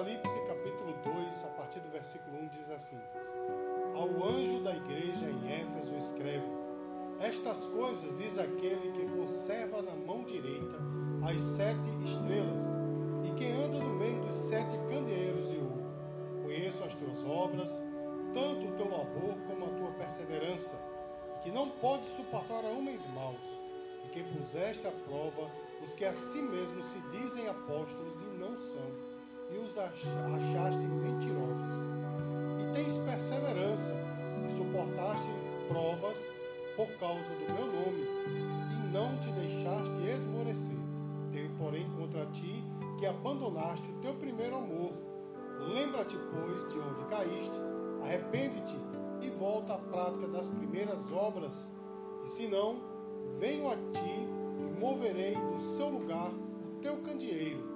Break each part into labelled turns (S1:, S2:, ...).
S1: Apocalipse capítulo 2, a partir do versículo 1, diz assim: Ao anjo da igreja em Éfeso escreve: Estas coisas diz aquele que conserva na mão direita as sete estrelas e que anda no meio dos sete candeeiros de ouro. Conheço as tuas obras, tanto o teu labor como a tua perseverança, e que não podes suportar a homens maus, e que puseste à prova os que a si mesmos se dizem apóstolos e não são e os achaste mentirosos. E tens perseverança e suportaste provas por causa do meu nome, e não te deixaste esmorecer. Tenho, porém, contra ti que abandonaste o teu primeiro amor. Lembra-te, pois, de onde caíste, arrepende-te e volta à prática das primeiras obras. E se não, venho a ti e moverei do seu lugar o teu candeeiro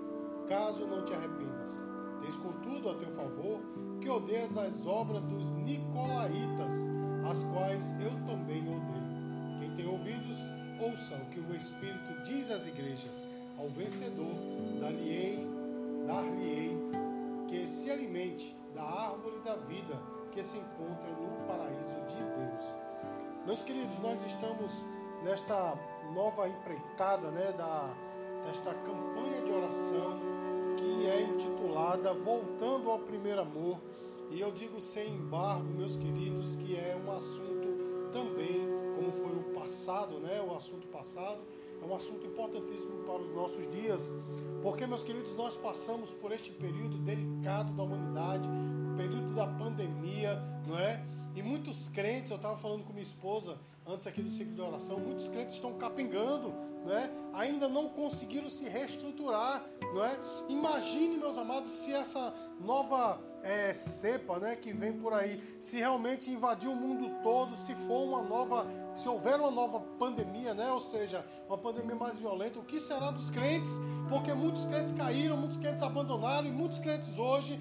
S1: caso não te arrependas. Tens contudo a teu favor que odeias as obras dos Nicolaitas, as quais eu também odeio. Quem tem ouvidos, ouça o que o Espírito diz às igrejas. Ao vencedor, dar-lhe-ei, dar-lhe-ei que se alimente da árvore da vida que se encontra no paraíso de Deus. Meus queridos, nós estamos nesta nova empreitada, né, da, desta campanha de oração que é intitulada Voltando ao Primeiro Amor. E eu digo sem embargo, meus queridos, que é um assunto também, como foi o passado, né? O assunto passado, é um assunto importantíssimo para os nossos dias, porque, meus queridos, nós passamos por este período delicado da humanidade, período da pandemia, não é? E muitos crentes, eu estava falando com minha esposa antes aqui do ciclo de oração, muitos crentes estão capengando, né? ainda não conseguiram se reestruturar. Não é? Imagine, meus amados, se essa nova é, cepa né, que vem por aí, se realmente invadir o mundo todo, se for uma nova, se houver uma nova pandemia, né, ou seja, uma pandemia mais violenta, o que será dos crentes? Porque muitos crentes caíram, muitos crentes abandonaram, e muitos crentes hoje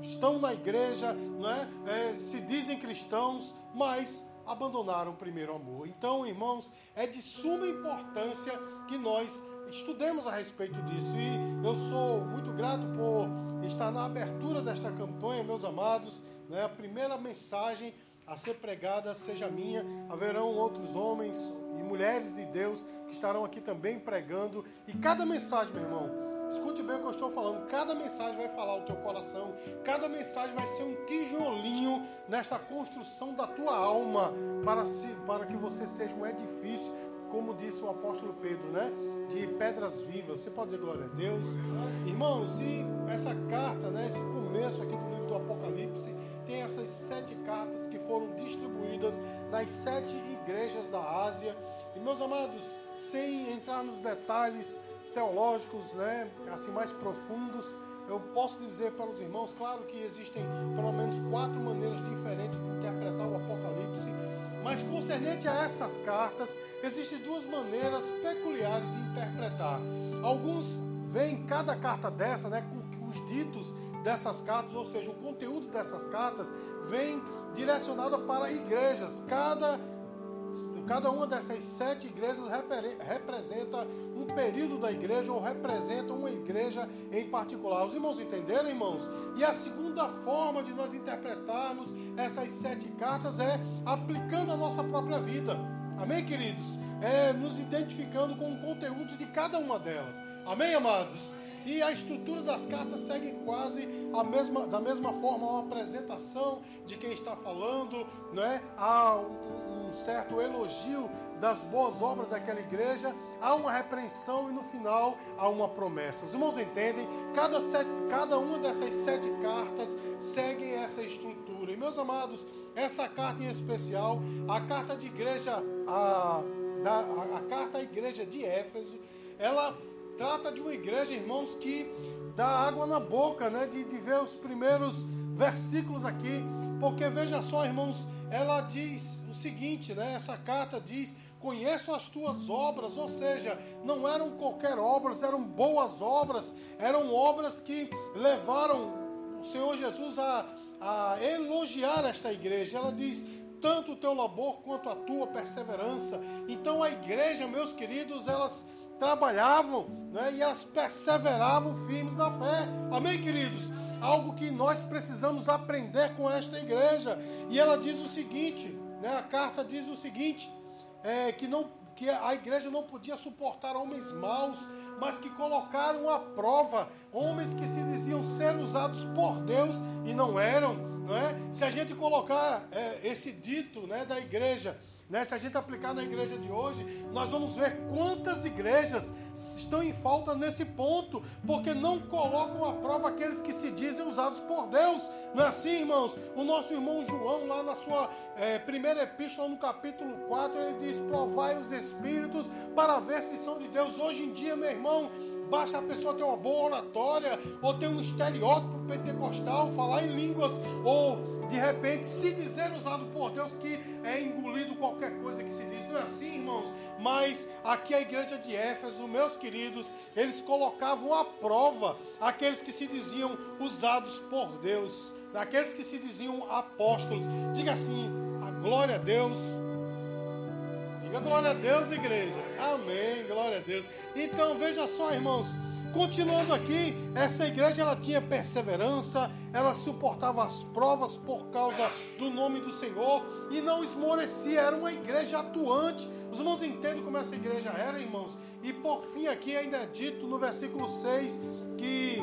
S1: estão na igreja, não é? é se dizem cristãos, mas abandonaram o primeiro amor. Então, irmãos, é de suma importância que nós estudemos a respeito disso. E eu sou muito grato por estar na abertura desta campanha, meus amados. Né? A primeira mensagem a ser pregada seja minha. Haverão outros homens e mulheres de Deus que estarão aqui também pregando. E cada mensagem, meu irmão, Escute bem o que eu estou falando. Cada mensagem vai falar o teu coração. Cada mensagem vai ser um tijolinho nesta construção da tua alma para, se, para que você seja um edifício, como disse o apóstolo Pedro, né? De pedras vivas. Você pode dizer glória a Deus, irmãos. E essa carta, né? Esse começo aqui do livro do Apocalipse tem essas sete cartas que foram distribuídas nas sete igrejas da Ásia. E meus amados, sem entrar nos detalhes teológicos, né, assim mais profundos, eu posso dizer para os irmãos, claro que existem pelo menos quatro maneiras diferentes de interpretar o Apocalipse, mas concernente a essas cartas, existem duas maneiras peculiares de interpretar. Alguns veem cada carta dessa, né, os ditos dessas cartas, ou seja, o conteúdo dessas cartas vem direcionado para igrejas. Cada cada uma dessas sete igrejas representa um período da igreja ou representa uma igreja em particular. Os irmãos entenderam, irmãos? E a segunda forma de nós interpretarmos essas sete cartas é aplicando a nossa própria vida. Amém, queridos? É nos identificando com o conteúdo de cada uma delas. Amém, amados? E a estrutura das cartas segue quase a mesma, da mesma forma, uma apresentação de quem está falando, né? há um, certo elogio das boas obras daquela igreja, há uma repreensão e no final há uma promessa. Os irmãos entendem? Cada, sete, cada uma dessas sete cartas segue essa estrutura. E meus amados, essa carta em especial, a carta de igreja, a, a, a carta à igreja de Éfeso, ela trata de uma igreja, irmãos, que dá água na boca, né? De, de ver os primeiros versículos aqui, porque veja só, irmãos, ela diz o seguinte, né? Essa carta diz: Conheço as tuas obras, ou seja, não eram qualquer obras, eram boas obras, eram obras que levaram o Senhor Jesus a, a elogiar esta igreja. Ela diz: tanto o teu labor quanto a tua perseverança. Então a igreja, meus queridos, elas trabalhavam né, e elas perseveravam firmes na fé. Amém, queridos? Algo que nós precisamos aprender com esta igreja. E ela diz o seguinte: né, a carta diz o seguinte: é, que não que a igreja não podia suportar homens maus, mas que colocaram à prova homens que se diziam ser usados por Deus e não eram, não é? Se a gente colocar é, esse dito, né, da igreja né? Se a gente aplicar na igreja de hoje, nós vamos ver quantas igrejas estão em falta nesse ponto, porque não colocam à prova aqueles que se dizem usados por Deus. Não é assim, irmãos? O nosso irmão João, lá na sua é, primeira epístola, no capítulo 4, ele diz: Provai os espíritos para ver se são de Deus. Hoje em dia, meu irmão, basta a pessoa ter uma boa oratória, ou ter um estereótipo pentecostal, falar em línguas, ou de repente se dizer usado por Deus que é engolido qualquer coisa que se diz. Não é assim, irmãos? Mas aqui a igreja de Éfeso, meus queridos, eles colocavam à prova aqueles que se diziam usados por Deus, aqueles que se diziam apóstolos. Diga assim: a glória a Deus. Diga glória a Deus, igreja. Amém, glória a Deus. Então veja só, irmãos. Continuando aqui, essa igreja ela tinha perseverança, ela suportava as provas por causa do nome do Senhor e não esmorecia, era uma igreja atuante. Os irmãos entendem como essa igreja era, irmãos? E por fim, aqui ainda é dito no versículo 6 que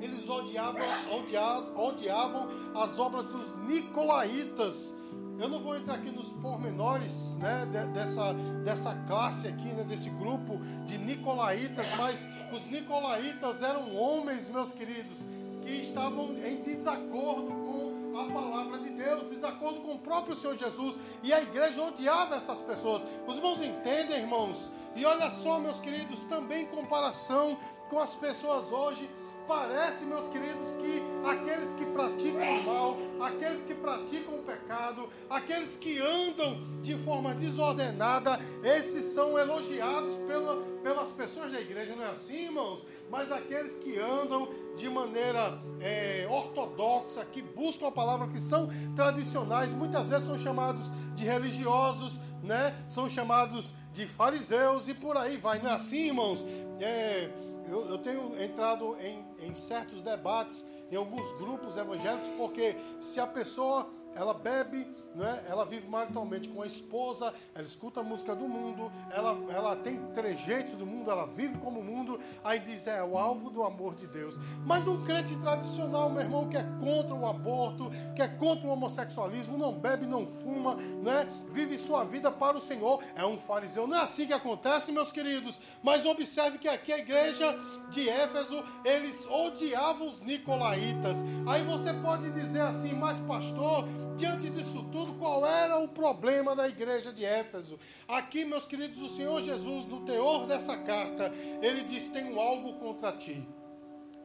S1: eles odiavam, odiavam, odiavam as obras dos nicolaítas eu não vou entrar aqui nos pormenores né, dessa, dessa classe aqui, né, desse grupo de Nicolaitas, mas os Nicolaitas eram homens, meus queridos, que estavam em desacordo com a palavra de Deus, desacordo com o próprio Senhor Jesus, e a igreja odiava essas pessoas. Os irmãos entendem, irmãos? E olha só, meus queridos, também em comparação com as pessoas hoje, parece, meus queridos, que aqueles que praticam o mal, aqueles que praticam o pecado, aqueles que andam de forma desordenada, esses são elogiados pela, pelas pessoas da igreja, não é assim, irmãos? Mas aqueles que andam de maneira é, ortodoxa, que buscam a palavra, que são tradicionais, muitas vezes são chamados de religiosos, né? São chamados de fariseus e por aí vai, não é assim, irmãos? É, eu, eu tenho entrado em, em certos debates em alguns grupos evangélicos, porque se a pessoa ela bebe, não é? ela vive maritalmente com a esposa, ela escuta a música do mundo, ela, ela tem trejeitos do mundo, ela vive como o mundo, aí diz, é o alvo do amor de Deus. Mas um crente tradicional, meu irmão, que é contra o aborto, que é contra o homossexualismo, não bebe, não fuma, né? vive sua vida para o Senhor, é um fariseu. Não é assim que acontece, meus queridos. Mas observe que aqui a igreja de Éfeso, eles odiavam os nicolaítas. Aí você pode dizer assim, mas pastor, diante disso tudo, qual era o problema da igreja de Éfeso? Aqui, meus queridos, o Senhor Jesus, no teor dessa carta, ele diz: Tenho algo contra ti.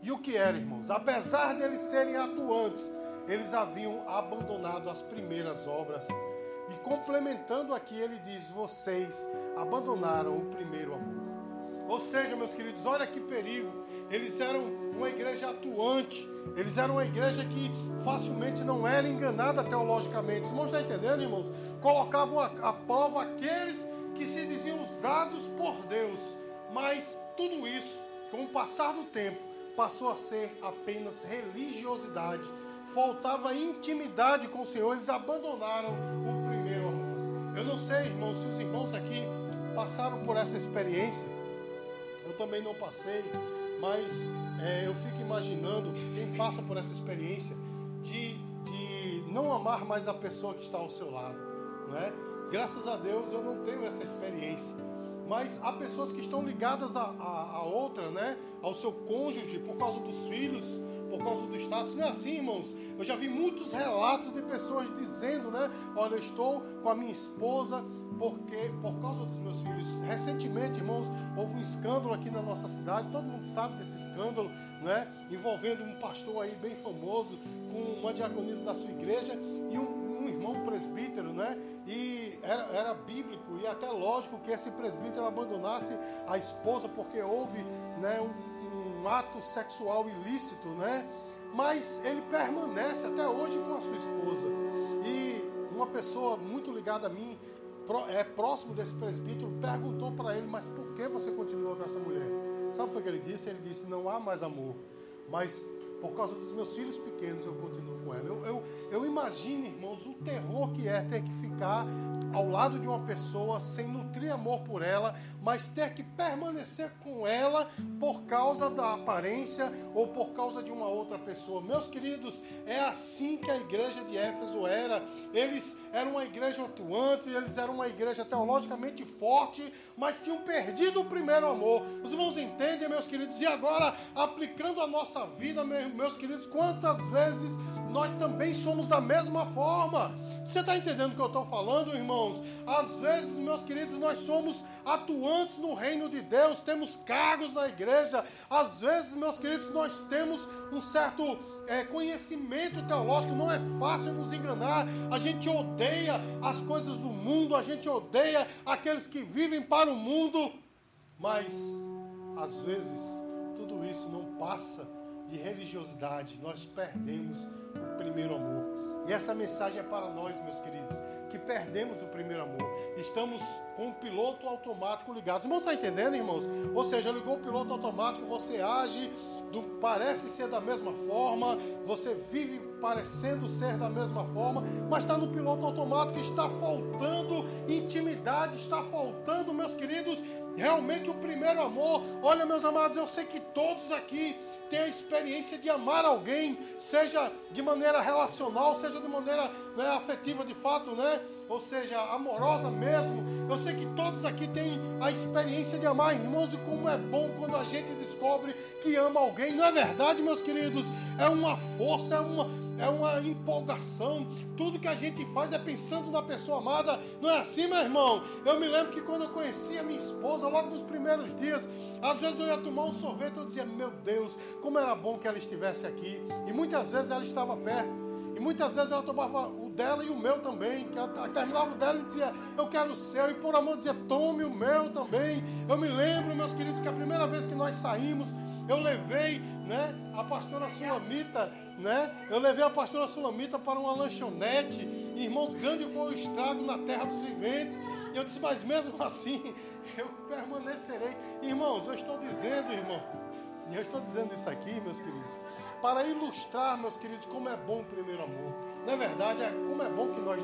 S1: E o que era, irmãos? Apesar de eles serem atuantes, eles haviam abandonado as primeiras obras. E complementando aqui, ele diz: Vocês abandonaram o primeiro amor. Ou seja, meus queridos, olha que perigo eles eram uma igreja atuante, eles eram uma igreja que facilmente não era enganada teologicamente. Os irmãos estão entendendo, irmãos? Colocavam à prova aqueles que se diziam usados por Deus, mas tudo isso, com o passar do tempo, passou a ser apenas religiosidade. Faltava intimidade com o Senhor, eles abandonaram o primeiro amor. Eu não sei, irmãos, se os irmãos aqui passaram por essa experiência. Também não passei mas é, eu fico imaginando quem passa por essa experiência de, de não amar mais a pessoa que está ao seu lado, né? Graças a Deus eu não tenho essa experiência, mas há pessoas que estão ligadas a, a, a outra, né? Ao seu cônjuge por causa dos filhos, por causa do status. Não é assim, irmãos? Eu já vi muitos relatos de pessoas dizendo, né? Olha, eu estou com a minha esposa porque por causa dos meus filhos. Recentemente, irmãos, houve um escândalo aqui na nossa cidade, todo mundo sabe desse escândalo, né? Envolvendo um pastor aí bem famoso, com uma diaconisa da sua igreja e um, um irmão presbítero, né? E era, era bíblico e até lógico que esse presbítero abandonasse a esposa porque houve né, um, ato sexual ilícito, né? Mas ele permanece até hoje com a sua esposa. E uma pessoa muito ligada a mim é próximo desse presbítero, perguntou para ele: Mas por que você continua com essa mulher? Sabe o que ele disse? Ele disse: Não há mais amor, mas por causa dos meus filhos pequenos, eu continuo com ela. Eu, eu, eu imagino, irmãos, o terror que é ter que ficar ao lado de uma pessoa sem nutrir amor por ela, mas ter que permanecer com ela por causa da aparência ou por causa de uma outra pessoa. Meus queridos, é assim que a igreja de Éfeso era. Eles eram uma igreja atuante, eles eram uma igreja teologicamente forte, mas tinham perdido o primeiro amor. Os irmãos entendem, meus queridos? E agora, aplicando a nossa vida, meus queridos, quantas vezes nós também somos da mesma forma? Você está entendendo o que eu estou falando, irmãos? Às vezes, meus queridos, nós somos atuantes no reino de Deus, temos cargos na igreja. Às vezes, meus queridos, nós temos um certo é, conhecimento teológico, não é fácil nos enganar. A gente odeia as coisas do mundo, a gente odeia aqueles que vivem para o mundo, mas às vezes tudo isso não passa de religiosidade. Nós perdemos o primeiro amor. E essa mensagem é para nós, meus queridos que perdemos o primeiro amor. Estamos com o piloto automático ligado. Os irmãos estão entendendo, irmãos? Ou seja, ligou o piloto automático, você age, parece ser da mesma forma, você vive parecendo ser da mesma forma, mas está no piloto automático, está faltando intimidade, está faltando, meus queridos, realmente o primeiro amor. Olha, meus amados, eu sei que todos aqui têm a experiência de amar alguém, seja de maneira relacional, seja de maneira né, afetiva de fato, né? Ou seja, amorosa mesmo. Eu sei que todos aqui têm a experiência de amar irmãos e como é bom quando a gente descobre que ama alguém. Não é verdade, meus queridos? É uma força, é uma, é uma empolgação. Tudo que a gente faz é pensando na pessoa amada. Não é assim, meu irmão? Eu me lembro que quando eu conheci a minha esposa, logo nos primeiros dias, às vezes eu ia tomar um sorvete, eu dizia, meu Deus, como era bom que ela estivesse aqui. E muitas vezes ela estava perto. E muitas vezes ela tomava dela e o meu também. Que ela terminava o dela e dizia, eu quero o seu. E por amor dizia, tome o meu também. Eu me lembro, meus queridos, que a primeira vez que nós saímos, eu levei né, a pastora Sulamita, né? Eu levei a pastora Sulamita para uma lanchonete. E, irmãos, grande foi o estrago na terra dos viventes. E eu disse, mas mesmo assim, eu permanecerei. Irmãos, eu estou dizendo, irmão. E eu estou dizendo isso aqui, meus queridos, para ilustrar, meus queridos, como é bom o primeiro amor. Na verdade, é como é bom que nós,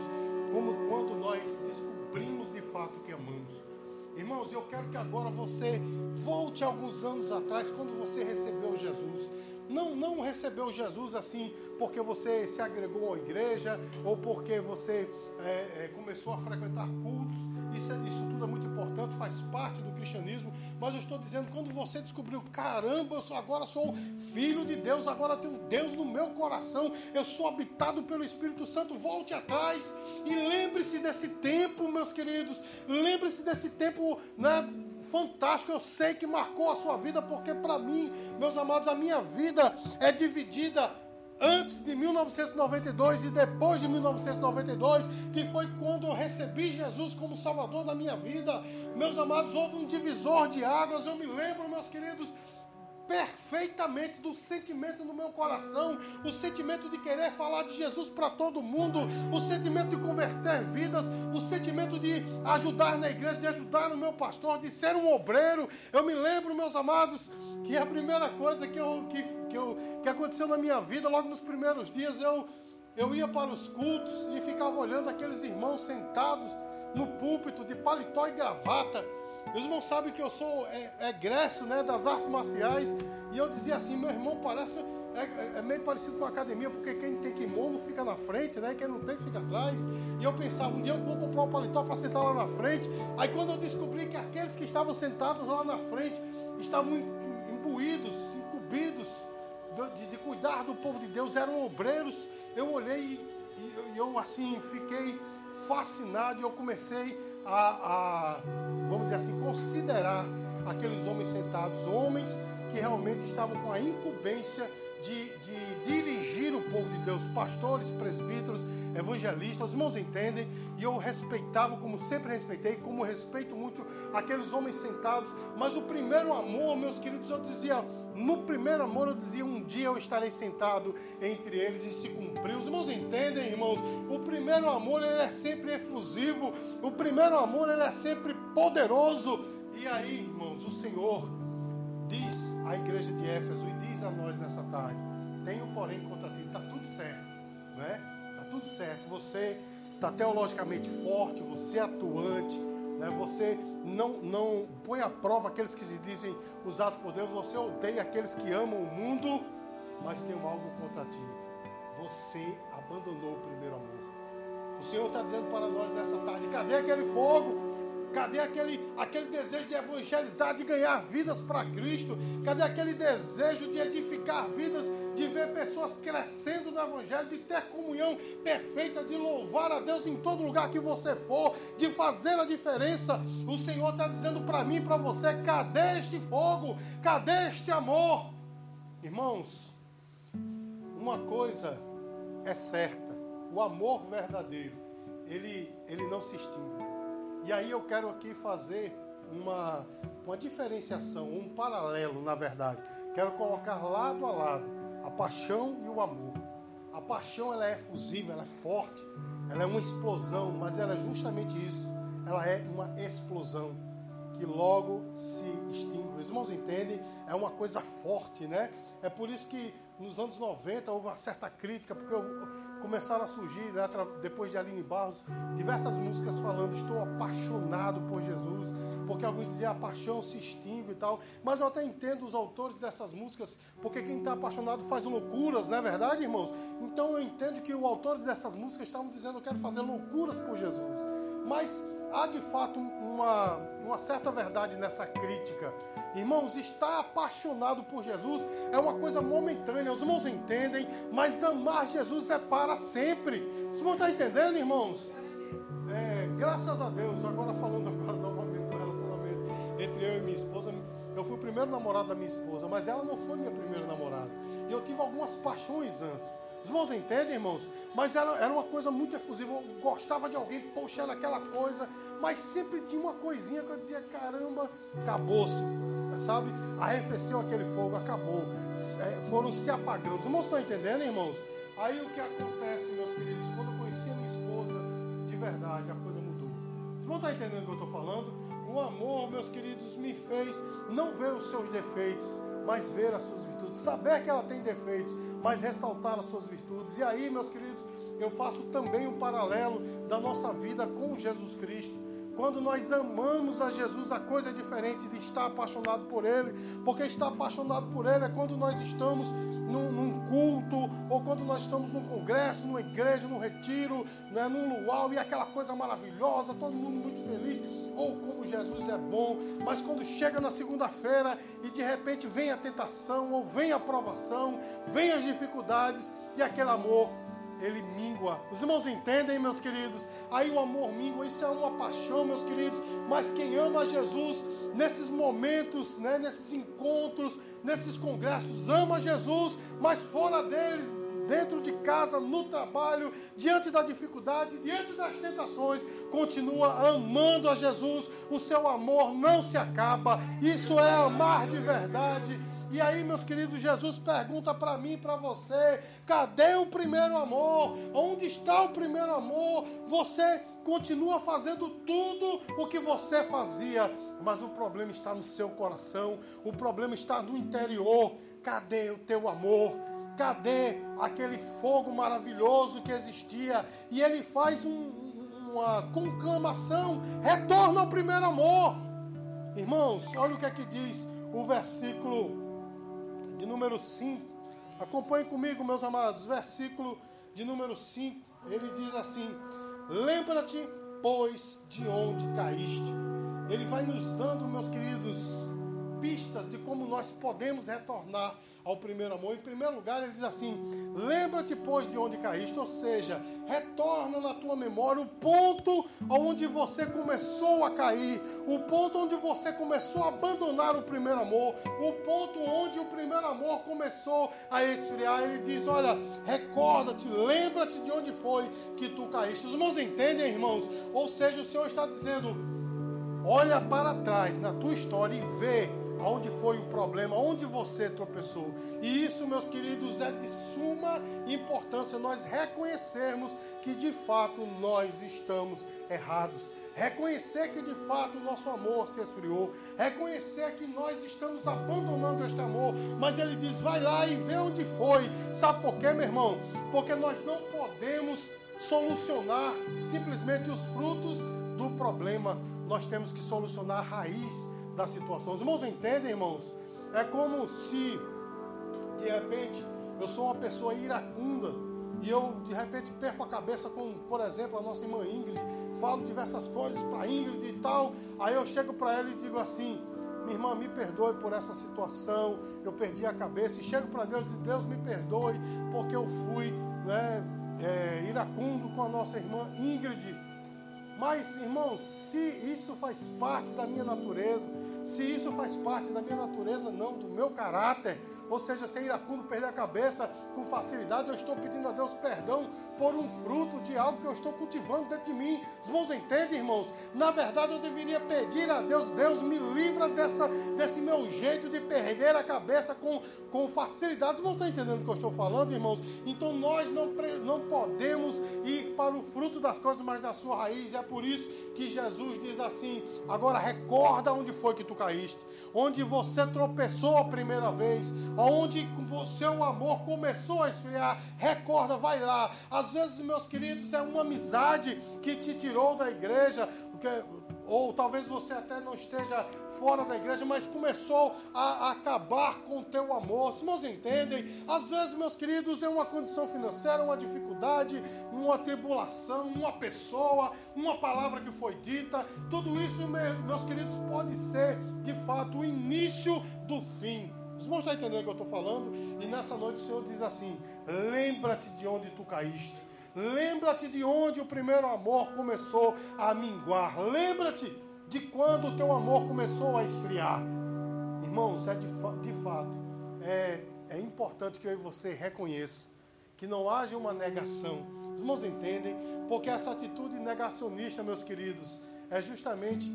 S1: como quando nós descobrimos de fato que amamos. Irmãos, eu quero que agora você volte alguns anos atrás, quando você recebeu Jesus. Não, não recebeu Jesus assim porque você se agregou à igreja ou porque você é, é, começou a frequentar cultos. Isso, é, isso tudo é muito importante, faz parte do cristianismo. Mas eu estou dizendo, quando você descobriu, caramba, eu sou, agora sou filho de Deus, agora tenho Deus no meu coração, eu sou habitado pelo Espírito Santo, volte atrás e lembre-se desse tempo, meus queridos. Lembre-se desse tempo, né? fantástico, eu sei que marcou a sua vida, porque para mim, meus amados, a minha vida é dividida antes de 1992 e depois de 1992, que foi quando eu recebi Jesus como Salvador da minha vida. Meus amados, houve um divisor de águas, eu me lembro, meus queridos, perfeitamente do sentimento no meu coração, o sentimento de querer falar de Jesus para todo mundo, o sentimento de converter vidas, o sentimento de ajudar na igreja, de ajudar no meu pastor, de ser um obreiro. Eu me lembro, meus amados, que a primeira coisa que, eu, que, que, eu, que aconteceu na minha vida, logo nos primeiros dias, eu, eu ia para os cultos e ficava olhando aqueles irmãos sentados no púlpito de paletó e gravata os irmãos sabem que eu sou é, egresso né, das artes marciais. E eu dizia assim, meu irmão parece. É, é, é meio parecido com a academia, porque quem tem kimono fica na frente, né? Quem não tem fica atrás. E eu pensava, um dia eu vou comprar um paletó para sentar lá na frente. Aí quando eu descobri que aqueles que estavam sentados lá na frente estavam imbuídos, incumbidos de, de, cuidar do povo de Deus, eram obreiros, eu olhei e, e eu assim fiquei fascinado e eu comecei a, a, vamos dizer assim, considerar aqueles homens sentados, homens que realmente estavam com a incumbência de, de, dirigir o povo de Deus, pastores, presbíteros, evangelistas, os irmãos entendem, e eu respeitava, como sempre respeitei, como respeito muito aqueles homens sentados, mas o primeiro amor, meus queridos, eu dizia, no primeiro amor eu dizia: um dia eu estarei sentado entre eles e se cumpriu. Os irmãos entendem, irmãos? O primeiro amor ele é sempre efusivo, o primeiro amor ele é sempre poderoso. E aí, irmãos, o Senhor diz à igreja de Éfeso e diz a nós nessa tarde: tenho porém contra ti, está tudo certo, não é? Está tudo certo. Você está teologicamente forte, você é atuante, né? você não, não põe à prova aqueles que se dizem usados por Deus, você odeia aqueles que amam o mundo, mas tem algo contra ti. Você abandonou o primeiro amor. O Senhor está dizendo para nós nessa tarde: cadê aquele fogo? Cadê aquele, aquele desejo de evangelizar, de ganhar vidas para Cristo? Cadê aquele desejo de edificar vidas, de ver pessoas crescendo no Evangelho, de ter comunhão perfeita, de louvar a Deus em todo lugar que você for, de fazer a diferença? O Senhor está dizendo para mim e para você: cadê este fogo? Cadê este amor? Irmãos, uma coisa é certa: o amor verdadeiro, ele, ele não se extingue. E aí eu quero aqui fazer uma, uma diferenciação, um paralelo, na verdade. Quero colocar lado a lado a paixão e o amor. A paixão ela é efusiva, ela é forte, ela é uma explosão, mas ela é justamente isso. Ela é uma explosão que logo se extingue. Os irmãos entendem? É uma coisa forte, né? É por isso que nos anos 90 houve uma certa crítica, porque começaram a surgir, né, depois de Aline Barros, diversas músicas falando: Estou apaixonado por Jesus, porque alguns diziam a paixão se extingue e tal. Mas eu até entendo os autores dessas músicas, porque quem está apaixonado faz loucuras, não é verdade, irmãos? Então eu entendo que os autores dessas músicas estavam dizendo: Eu quero fazer loucuras por Jesus. Mas há de fato uma, uma certa verdade nessa crítica. Irmãos, estar apaixonado por Jesus é uma coisa momentânea, os irmãos entendem, mas amar Jesus é para sempre. Os irmãos estão entendendo, irmãos? É, graças a Deus, agora falando agora novamente do relacionamento entre eu e minha esposa, eu fui o primeiro namorado da minha esposa, mas ela não foi minha primeira namorada. E eu tive algumas paixões antes. Os irmãos entendem, irmãos? Mas era, era uma coisa muito efusiva. Eu gostava de alguém, poxa, era aquela coisa. Mas sempre tinha uma coisinha que eu dizia: caramba, acabou-se, sabe? Arrefeceu aquele fogo, acabou. É, foram se apagando. Os irmãos estão entendendo, irmãos? Aí o que acontece, meus queridos? Quando eu conheci a minha esposa, de verdade, a coisa mudou. Os irmãos estão entendendo o que eu estou falando? O amor, meus queridos, me fez não ver os seus defeitos, mas ver as suas virtudes. Saber que ela tem defeitos, mas ressaltar as suas virtudes. E aí, meus queridos, eu faço também um paralelo da nossa vida com Jesus Cristo. Quando nós amamos a Jesus, a coisa é diferente de estar apaixonado por Ele, porque estar apaixonado por Ele é quando nós estamos num, num culto, ou quando nós estamos num congresso, numa igreja, num retiro, né, num luau, e aquela coisa maravilhosa, todo mundo muito feliz, ou como Jesus é bom, mas quando chega na segunda-feira e de repente vem a tentação, ou vem a provação, vem as dificuldades, e aquele amor ele mingua. Os irmãos entendem, meus queridos? Aí o amor mingua, isso é uma paixão, meus queridos. Mas quem ama Jesus nesses momentos, né, nesses encontros, nesses congressos, ama Jesus, mas fora deles dentro de casa, no trabalho, diante da dificuldade, diante das tentações, continua amando a Jesus. O seu amor não se acaba. Isso é amar de verdade. E aí, meus queridos, Jesus pergunta para mim para você: cadê o primeiro amor? Onde está o primeiro amor? Você continua fazendo tudo o que você fazia, mas o problema está no seu coração, o problema está no interior. Cadê o teu amor? Cadê aquele fogo maravilhoso que existia? E ele faz um, uma conclamação: retorna ao primeiro amor. Irmãos, olha o que é que diz o versículo de número 5. Acompanhe comigo, meus amados, versículo de número 5. Ele diz assim: Lembra-te, pois, de onde caíste. Ele vai nos dando, meus queridos, pistas de como nós podemos retornar ao primeiro amor. Em primeiro lugar, ele diz assim: lembra-te, pois, de onde caíste, ou seja, retorna na tua memória o ponto onde você começou a cair, o ponto onde você começou a abandonar o primeiro amor, o ponto onde o primeiro amor começou a esfriar. Ele diz: olha, recorda-te, lembra-te de onde foi que tu caíste. Os irmãos entendem, irmãos? Ou seja, o Senhor está dizendo: olha para trás na tua história e vê aonde foi o problema, onde você tropeçou. E isso, meus queridos, é de suma importância nós reconhecermos que de fato nós estamos errados. Reconhecer que de fato o nosso amor se esfriou. Reconhecer que nós estamos abandonando este amor. Mas ele diz: vai lá e vê onde foi. Sabe por quê, meu irmão? Porque nós não podemos solucionar simplesmente os frutos do problema. Nós temos que solucionar a raiz da situação. Os irmãos entendem, irmãos? É como se de repente eu sou uma pessoa iracunda e eu de repente perco a cabeça com, por exemplo, a nossa irmã Ingrid, falo diversas coisas para Ingrid e tal, aí eu chego para ela e digo assim: minha irmã, me perdoe por essa situação, eu perdi a cabeça e chego para Deus e Deus me perdoe porque eu fui né, é, iracundo com a nossa irmã Ingrid. Mas, irmãos, se isso faz parte da minha natureza, se isso faz parte da minha natureza, não, do meu caráter, ou seja, ser iracundo, perder a cabeça com facilidade, eu estou pedindo a Deus perdão por um fruto de algo que eu estou cultivando dentro de mim. Os irmãos entendem, irmãos? Na verdade, eu deveria pedir a Deus, Deus me livra dessa, desse meu jeito de perder a cabeça com, com facilidade. Os irmãos estão entendendo o que eu estou falando, irmãos? Então nós não, não podemos ir para o fruto das coisas, mas da sua raiz. É por isso que Jesus diz assim: agora recorda onde foi que tu caíste, onde você tropeçou a primeira vez, onde o seu amor começou a esfriar. Recorda, vai lá. Às vezes, meus queridos, é uma amizade que te tirou da igreja, ou talvez você até não esteja fora da igreja, mas começou a, acabar com o teu amor. Se meus entendem, às vezes, meus queridos, é uma condição financeira, uma dificuldade, uma tribulação, uma pessoa, uma palavra que foi dita. Tudo isso, meus queridos, pode ser de fato o início do fim. Os irmãos estão entendendo o que eu estou falando? E nessa noite o Senhor diz assim: lembra-te de onde tu caíste. Lembra-te de onde o primeiro amor começou a minguar. Lembra-te de quando o teu amor começou a esfriar. Irmãos, é de, de fato, é, é importante que eu e você reconheça que não haja uma negação. Os irmãos entendem? Porque essa atitude negacionista, meus queridos, é justamente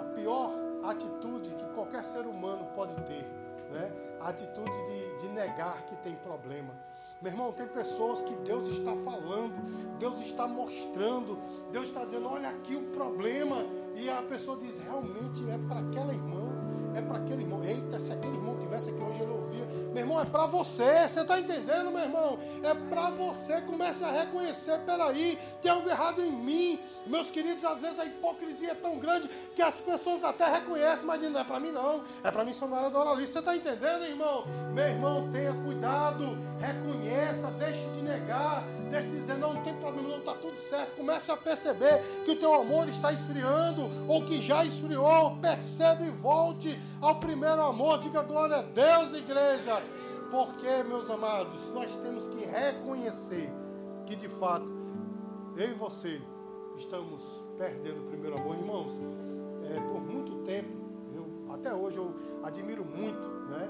S1: a pior atitude que qualquer ser humano pode ter. Né? A atitude de, de negar que tem problema. Meu irmão, tem pessoas que Deus está falando, Deus está mostrando, Deus está dizendo: olha aqui o problema. E a pessoa diz: realmente é para aquela irmã é para aquele irmão. Eita, se aquele irmão tivesse aqui hoje, ele ouvia. Meu irmão, é para você. Você está entendendo, meu irmão? É para você. Comece a reconhecer. Peraí, tem algo errado em mim. Meus queridos, às vezes a hipocrisia é tão grande que as pessoas até reconhecem, mas não é para mim, não. É para mim, missionária da Oralice. Você está entendendo, irmão? Meu irmão, tenha cuidado. Reconheça, deixe de negar. Deixe de dizer, não, não tem problema, não está tudo certo. Comece a perceber que o teu amor está esfriando ou que já esfriou. Percebe e volte ao primeiro amor. Diga glória a Deus, igreja. Porque, meus amados, nós temos que reconhecer que de fato eu e você estamos perdendo o primeiro amor, irmãos. É, por muito tempo, eu, até hoje eu admiro muito, né?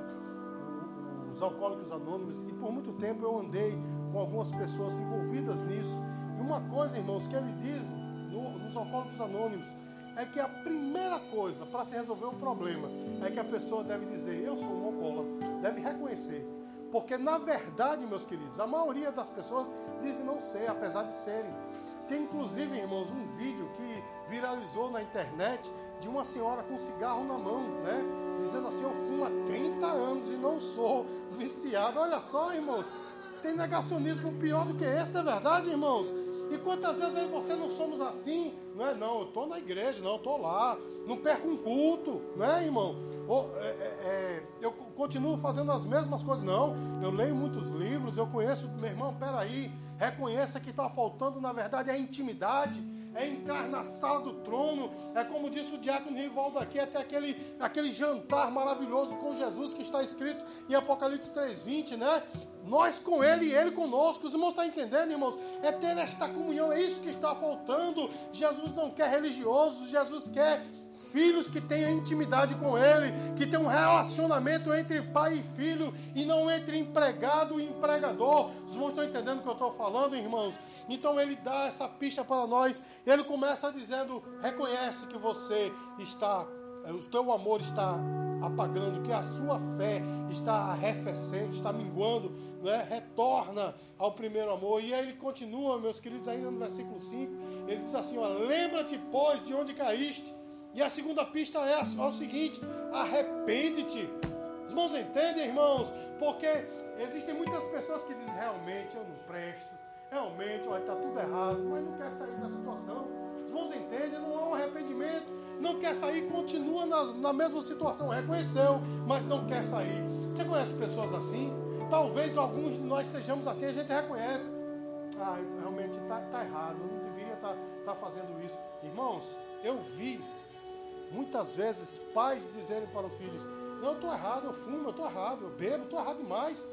S1: Os alcoólicos anônimos e por muito tempo eu andei com algumas pessoas envolvidas nisso. E uma coisa, irmãos, que ele diz no, nos alcoólicos anônimos é que a primeira coisa para se resolver um problema é que a pessoa deve dizer: Eu sou um alcoólatra. Deve reconhecer. Porque, na verdade, meus queridos, a maioria das pessoas dizem não ser, apesar de serem. Tem, inclusive, irmãos, um vídeo que viralizou na internet de uma senhora com um cigarro na mão, né? Dizendo assim: Eu fumo há 30 anos e não sou viciado. Olha só, irmãos. Tem negacionismo pior do que esse, não é verdade, irmãos? E quantas vezes aí você não somos assim? Não é, não, eu estou na igreja, não, eu estou lá, não perco um culto, não é, irmão? Ou, é, é, é, eu continuo fazendo as mesmas coisas, não, eu leio muitos livros, eu conheço, meu irmão, peraí, reconheça que está faltando, na verdade, a intimidade é entrar na sala do trono, é como disse o diácono Rivaldo aqui, até aquele, aquele jantar maravilhoso com Jesus que está escrito em Apocalipse 3,20, né? Nós com Ele e Ele conosco. Os irmãos estão entendendo, irmãos? É ter esta comunhão, é isso que está faltando. Jesus não quer religiosos, Jesus quer filhos que tenham intimidade com Ele, que tenham um relacionamento entre pai e filho e não entre empregado e empregador. Os irmãos estão entendendo o que eu estou falando, irmãos? Então ele dá essa pista para nós. Ele começa dizendo: reconhece que você está, o teu amor está apagando, que a sua fé está arrefecendo, está minguando, né? retorna ao primeiro amor. E aí ele continua, meus queridos, ainda no versículo 5, ele diz assim: lembra-te, pois, de onde caíste. E a segunda pista é, é o seguinte: arrepende-te. Os irmãos entendem, irmãos? Porque existem muitas pessoas que dizem, realmente eu não presto, realmente está tudo errado, mas não quer sair da situação. Os irmãos entendem, não há um arrependimento não quer sair, continua na, na mesma situação, reconheceu, mas não quer sair. Você conhece pessoas assim? Talvez alguns de nós sejamos assim, a gente reconhece. Ah, realmente está tá errado, eu não deveria estar tá, tá fazendo isso. Irmãos, eu vi muitas vezes pais dizerem para os filhos: Não, eu estou errado, eu fumo, eu estou errado, eu bebo, estou errado demais.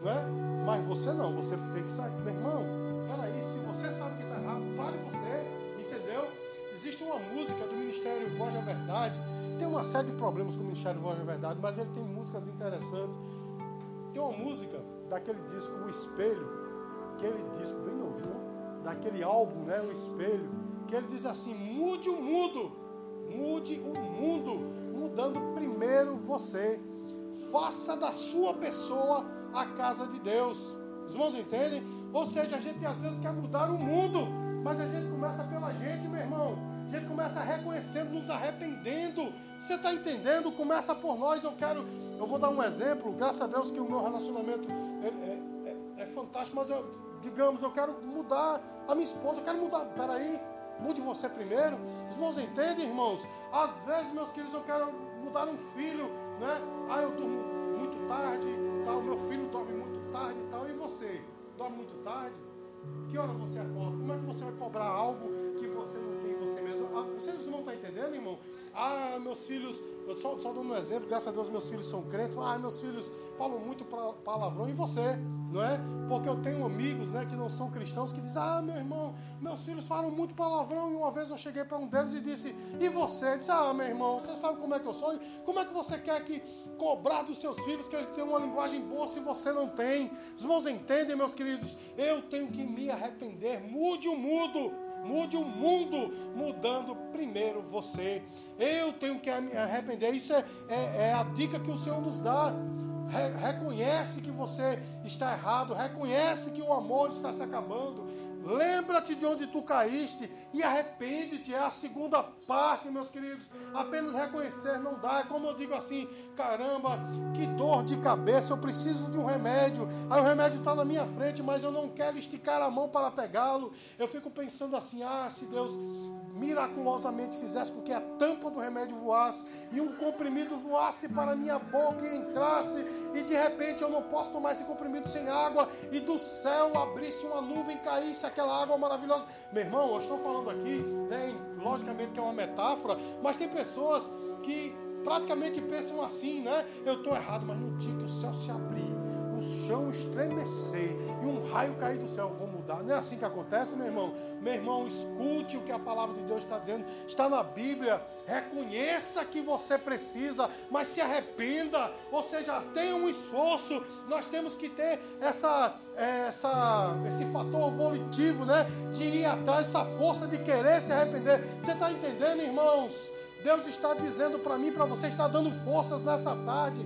S1: Não é? Mas você não, você tem que sair. Meu irmão, peraí, se você sabe que está errado, pare você, entendeu? Existe uma música do Ministério Voz da Verdade. Tem uma série de problemas com o Ministério Voz da Verdade, mas ele tem músicas interessantes. Tem uma música daquele disco O Espelho, aquele disco bem novinho, daquele álbum, né, O Espelho, que ele diz assim: mude o mundo, mude o mundo, mudando primeiro você. Faça da sua pessoa a casa de Deus. Os irmãos entendem? Ou seja, a gente às vezes quer mudar o mundo, mas a gente começa pela gente, meu irmão. A gente começa reconhecendo, nos arrependendo. Você está entendendo? Começa por nós. Eu quero, eu vou dar um exemplo. Graças a Deus que o meu relacionamento é, é, é, fantástico, mas eu, digamos, eu quero mudar a minha esposa. Eu quero mudar. Peraí, mude você primeiro. Os irmãos entendem, irmãos? Às vezes, meus queridos, eu quero mudar um filho, né? Ah, eu durmo muito tarde, tal. Meu filho dorme muito tarde, tal. E você dorme muito tarde? Que hora você acorda? Como é que você vai cobrar algo que você não tem você mesmo? Ah, vocês não estão entendendo, irmão? Ah, meus filhos, eu só, só dou um exemplo, graças a Deus meus filhos são crentes. Ah, meus filhos falam muito palavrão e você, não é? Porque eu tenho amigos né, que não são cristãos que dizem, ah, meu irmão, meus filhos falam muito palavrão. E uma vez eu cheguei para um deles e disse, e você? Ele disse, ah, meu irmão, você sabe como é que eu sou? Como é que você quer que cobrar dos seus filhos que eles tenham uma linguagem boa se você não tem? Os irmãos entendem, meus queridos? Eu tenho que me arrepender. Mude o mudo. Mude o mundo, mudando primeiro você. Eu tenho que me arrepender. Isso é, é, é a dica que o Senhor nos dá. Re, reconhece que você está errado, reconhece que o amor está se acabando, Lembra-te de onde tu caíste e arrepende-te. É a segunda parte, meus queridos. Apenas reconhecer não dá. É como eu digo assim: caramba, que dor de cabeça. Eu preciso de um remédio. Aí o remédio está na minha frente, mas eu não quero esticar a mão para pegá-lo. Eu fico pensando assim: ah, se Deus miraculosamente fizesse com que a tampa do remédio voasse e um comprimido voasse para minha boca e entrasse, e de repente eu não posso tomar esse comprimido sem água, e do céu abrisse uma nuvem, caísse aquela água maravilhosa. Meu irmão, eu estou falando aqui, né, logicamente que é uma metáfora, mas tem pessoas que praticamente pensam assim, né? Eu estou errado, mas no dia que o céu se abrir, o chão estremecer e um raio cair do céu, vou mudar. Não é assim que acontece, meu irmão? Meu irmão, escute o que a palavra de Deus está dizendo. Está na Bíblia. Reconheça que você precisa, mas se arrependa. Ou seja, tenha um esforço. Nós temos que ter essa, essa, esse fator volitivo, né? De ir atrás, essa força de querer se arrepender. Você está entendendo, irmãos? Deus está dizendo para mim, para você, está dando forças nessa tarde.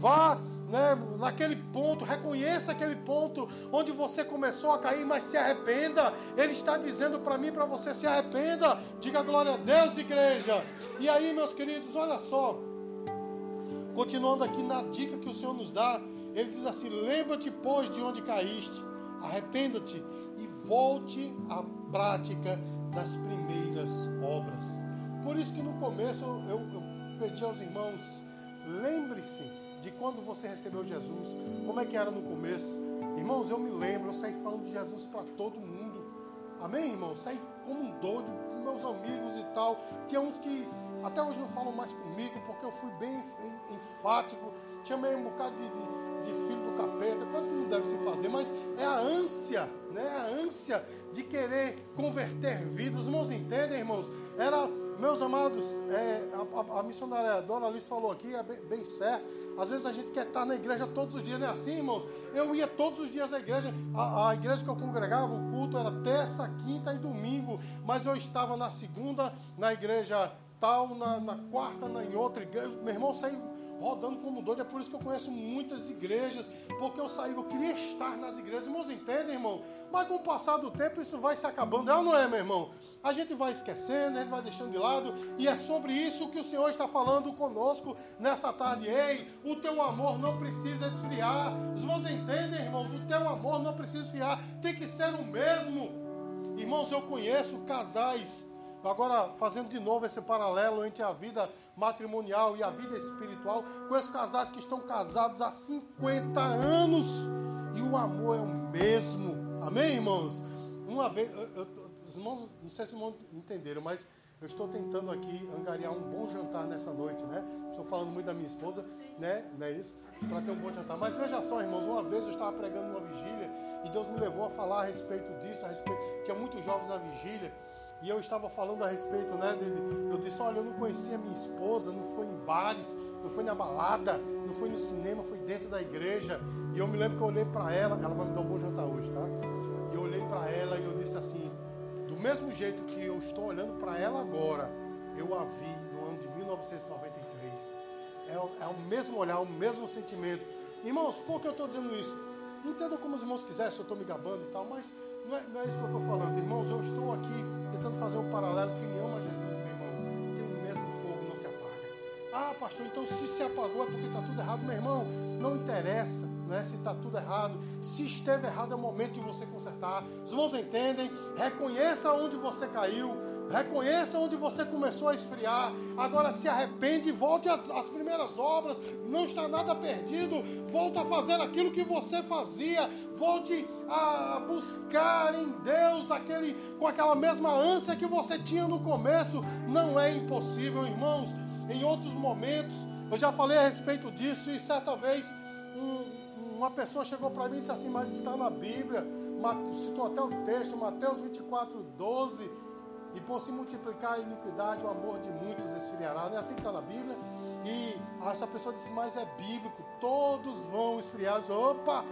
S1: Vá né, naquele ponto, reconheça aquele ponto onde você começou a cair, mas se arrependa. Ele está dizendo para mim, para você, se arrependa. Diga glória a Deus, igreja. E aí, meus queridos, olha só. Continuando aqui na dica que o Senhor nos dá, ele diz assim: Lembra-te, pois, de onde caíste, arrependa-te e volte à prática das primeiras obras. Por isso que no começo eu, eu pedi aos irmãos, lembre-se de quando você recebeu Jesus, como é que era no começo. Irmãos, eu me lembro, eu saí falando de Jesus para todo mundo. Amém, irmãos? Saí como um doido, meus amigos e tal. Tinha uns que até hoje não falam mais comigo, porque eu fui bem enfático. Chamei um bocado de, de, de filho do capeta, coisa que não deve se fazer, mas é a ânsia, né? A ânsia de querer converter vidas. Os irmãos entendem, irmãos? Era meus amados, é, a, a, missionária Dona Alice falou aqui, é bem, bem, certo. Às vezes a gente quer estar na igreja todos os dias, não é assim, irmãos? Eu ia todos os dias à igreja. A, a igreja que eu congregava, o culto era terça, quinta e domingo. Mas eu estava na segunda na igreja tal, na, na quarta, na, em outra igreja. Meu irmão saiu rodando como doido. É por isso que eu conheço muitas igrejas, porque eu saí, eu queria estar nas igrejas. Irmãos, entendem, irmão? Mas com o passar do tempo isso vai se acabando, é ou não é, meu irmão? A gente vai esquecendo, a gente vai deixando de lado, e é sobre isso que o Senhor está falando conosco nessa tarde. Ei, o teu amor não precisa esfriar. Os irmãos entendem, irmãos? O teu amor não precisa esfriar, tem que ser o mesmo. Irmãos, eu conheço casais Agora, fazendo de novo esse paralelo entre a vida matrimonial e a vida espiritual, com esses casais que estão casados há 50 anos e o amor é o mesmo. Amém, irmãos? Uma vez, eu, eu, os irmãos, não sei se os irmãos entenderam, mas eu estou tentando aqui angariar um bom jantar nessa noite, né? Estou falando muito da minha esposa, né? Não é isso? Para ter um bom jantar. Mas veja só, irmãos, uma vez eu estava pregando uma vigília e Deus me levou a falar a respeito disso, a respeito, tinha muitos jovens na vigília. E eu estava falando a respeito, né? De, de, eu disse: Olha, eu não conhecia minha esposa, não foi em bares, não foi na balada, não foi no cinema, foi dentro da igreja. E eu me lembro que eu olhei para ela, ela vai me dar um bom jantar hoje, tá? E eu olhei para ela e eu disse assim: Do mesmo jeito que eu estou olhando para ela agora, eu a vi no ano de 1993. É, é o mesmo olhar, o mesmo sentimento. Irmãos, por que eu estou dizendo isso? Entenda como os irmãos quiserem, se eu estou me gabando e tal, mas não é, não é isso que eu estou falando, irmãos. Eu estou aqui tentando fazer um paralelo. Quem ama Jesus, meu irmão, tem o mesmo fogo, não se apaga. Ah, pastor, então se se apagou é porque está tudo errado, meu irmão. Não interessa né, se está tudo errado. Se esteve errado, é o momento de você consertar. Os irmãos entendem? Reconheça onde você caiu. Reconheça onde você começou a esfriar. Agora se arrepende e volte às, às primeiras obras. Não está nada perdido. Volte a fazer aquilo que você fazia. Volte a buscar em Deus aquele, com aquela mesma ânsia que você tinha no começo. Não é impossível, irmãos. Em outros momentos, eu já falei a respeito disso e certa vez uma pessoa chegou para mim e disse assim, mas está na Bíblia, citou até o texto, Mateus 24, 12, e por se multiplicar a iniquidade, o amor de muitos esfriará. Não é assim que está na Bíblia? E essa pessoa disse, mas é bíblico, todos vão esfriar. Disse, Opa,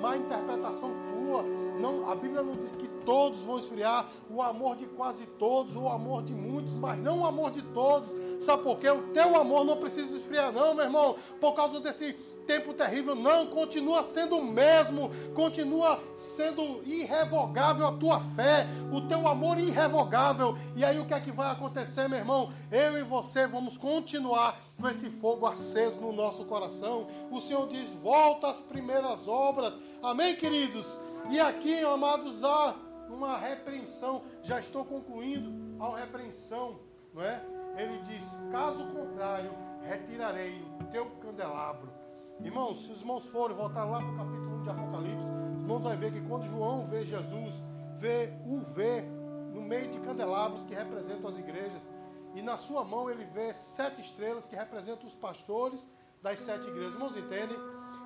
S1: má interpretação tua. Não, a Bíblia não diz que todos vão esfriar, o amor de quase todos, o amor de muitos, mas não o amor de todos. Sabe por quê? O teu amor não precisa esfriar, não, meu irmão, por causa desse tempo terrível. Não, continua sendo o mesmo, continua sendo irrevogável a tua fé, o teu amor irrevogável. E aí o que é que vai acontecer, meu irmão? Eu e você vamos continuar com esse fogo aceso no nosso coração. O Senhor diz: volta às primeiras obras. Amém, queridos? E aqui, amados, há uma repreensão. Já estou concluindo a repreensão, não é? Ele diz: caso contrário, retirarei o teu candelabro Irmãos, se os irmãos forem voltar lá para o capítulo 1 de Apocalipse, os irmãos vão ver que quando João vê Jesus, vê o vê no meio de candelabros que representam as igrejas, e na sua mão ele vê sete estrelas que representam os pastores das sete igrejas. Irmãos, entendem?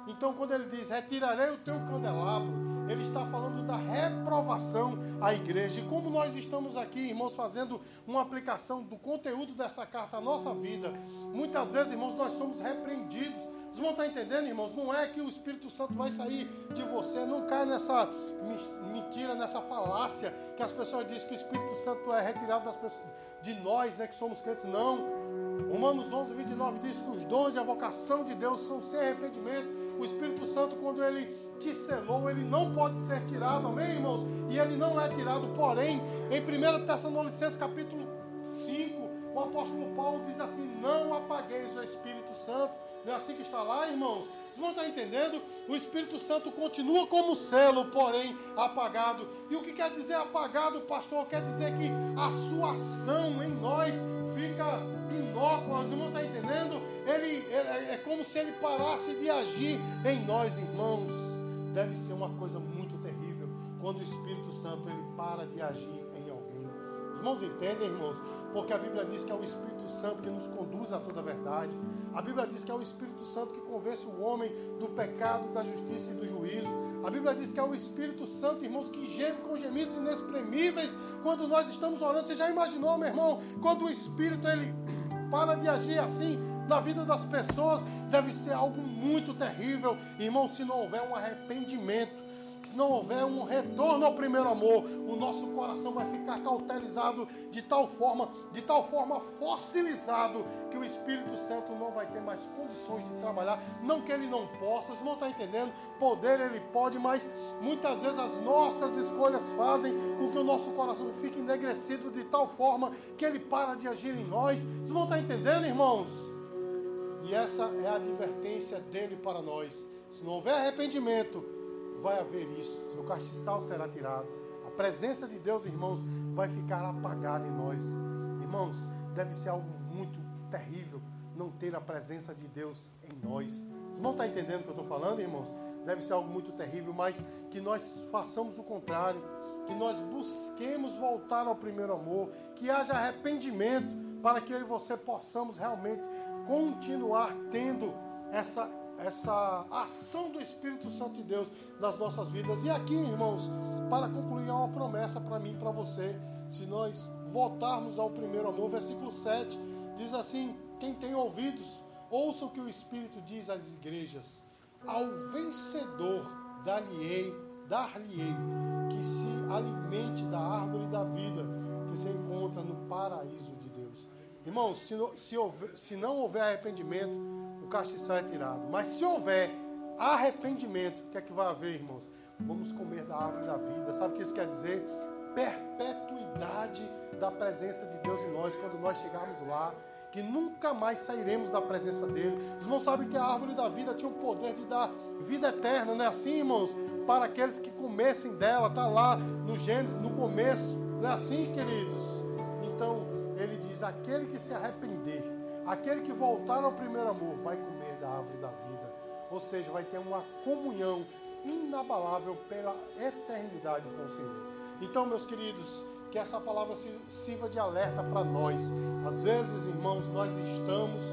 S1: Então, quando ele diz retirarei o teu candelabro, ele está falando da reprovação à igreja. E como nós estamos aqui, irmãos, fazendo uma aplicação do conteúdo dessa carta à nossa vida, muitas vezes, irmãos, nós somos repreendidos os irmãos estão entendendo, irmãos? Não é que o Espírito Santo vai sair de você. Não cai nessa mentira, nessa falácia que as pessoas dizem que o Espírito Santo é retirado das pessoas, de nós, né, que somos crentes. Não. Romanos 11, 29 diz que os dons e a vocação de Deus são sem arrependimento. O Espírito Santo, quando ele te selou, ele não pode ser tirado, amém, irmãos? E ele não é tirado, porém, em 1 Tessalonicenses capítulo 5, o apóstolo Paulo diz assim: Não apagueis o Espírito Santo não é assim que está lá, irmãos? Vocês vão estar entendendo? O Espírito Santo continua como selo, porém apagado. E o que quer dizer apagado, pastor? Quer dizer que a sua ação em nós fica inócua. Os irmãos estão entendendo? Ele, ele, é como se ele parasse de agir em nós, irmãos. Deve ser uma coisa muito terrível quando o Espírito Santo ele para de agir em irmãos entendem, irmãos? Porque a Bíblia diz que é o Espírito Santo que nos conduz a toda a verdade. A Bíblia diz que é o Espírito Santo que convence o homem do pecado, da justiça e do juízo. A Bíblia diz que é o Espírito Santo, irmãos, que geme com gemidos inexprimíveis quando nós estamos orando. Você já imaginou, meu irmão, quando o Espírito ele para de agir assim na vida das pessoas, deve ser algo muito terrível, irmão, se não houver um arrependimento se não houver um retorno ao primeiro amor, o nosso coração vai ficar cauterizado de tal forma, de tal forma fossilizado, que o Espírito Santo não vai ter mais condições de trabalhar. Não que ele não possa, vocês não estão entendendo, poder ele pode, mas muitas vezes as nossas escolhas fazem com que o nosso coração fique enegrecido de tal forma que ele para de agir em nós. Vocês não estão entendendo, irmãos? E essa é a advertência dele para nós. Se não houver arrependimento, vai haver isso. O castiçal será tirado. A presença de Deus, irmãos, vai ficar apagada em nós. Irmãos, deve ser algo muito terrível não ter a presença de Deus em nós. Vocês não estão entendendo o que eu estou falando, irmãos? Deve ser algo muito terrível, mas que nós façamos o contrário. Que nós busquemos voltar ao primeiro amor. Que haja arrependimento para que eu e você possamos realmente continuar tendo essa essa ação do Espírito Santo de Deus nas nossas vidas. E aqui, irmãos, para concluir, há uma promessa para mim e para você. Se nós voltarmos ao primeiro amor, versículo 7 diz assim: Quem tem ouvidos, ouça o que o Espírito diz às igrejas. Ao vencedor dar-lhe-ei, dar-lhe-ei, que se alimente da árvore da vida que se encontra no paraíso de Deus. Irmãos, se, se, houver, se não houver arrependimento, castiçal é tirado. Mas se houver arrependimento, o que é que vai haver, irmãos? Vamos comer da árvore da vida. Sabe o que isso quer dizer? Perpetuidade da presença de Deus em nós quando nós chegarmos lá. Que nunca mais sairemos da presença dele. Os irmãos sabem que a árvore da vida tinha o poder de dar vida eterna, não é assim, irmãos? Para aqueles que comessem dela, está lá no Gênesis, no começo, não é assim, queridos? Então, ele diz: aquele que se arrepender, Aquele que voltar ao primeiro amor vai comer da árvore da vida. Ou seja, vai ter uma comunhão inabalável pela eternidade com o Senhor. Então, meus queridos, que essa palavra sirva de alerta para nós. Às vezes, irmãos, nós estamos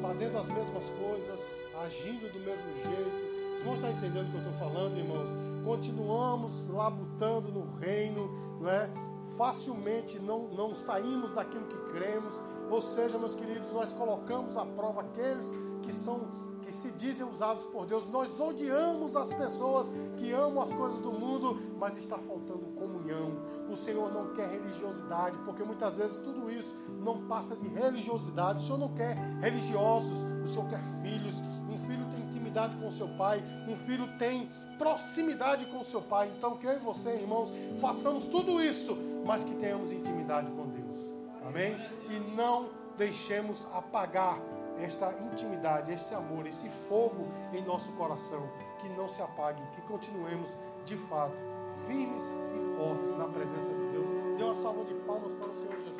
S1: fazendo as mesmas coisas, agindo do mesmo jeito. Vocês vão estar entendendo o que eu estou falando, irmãos? Continuamos labutando no reino, não é? Facilmente não, não saímos daquilo que cremos, ou seja, meus queridos, nós colocamos à prova aqueles que são que se dizem usados por Deus. Nós odiamos as pessoas que amam as coisas do mundo, mas está faltando comunhão. O Senhor não quer religiosidade, porque muitas vezes tudo isso não passa de religiosidade. O Senhor não quer religiosos, o Senhor quer filhos. Um filho tem intimidade com o seu pai, um filho tem proximidade com o seu pai. Então, que eu e você, irmãos, façamos tudo isso, mas que tenhamos intimidade com. Amém? e não deixemos apagar esta intimidade, esse amor, esse fogo em nosso coração, que não se apague, que continuemos de fato firmes e fortes na presença de Deus. Dê uma salva de palmas para o Senhor Jesus.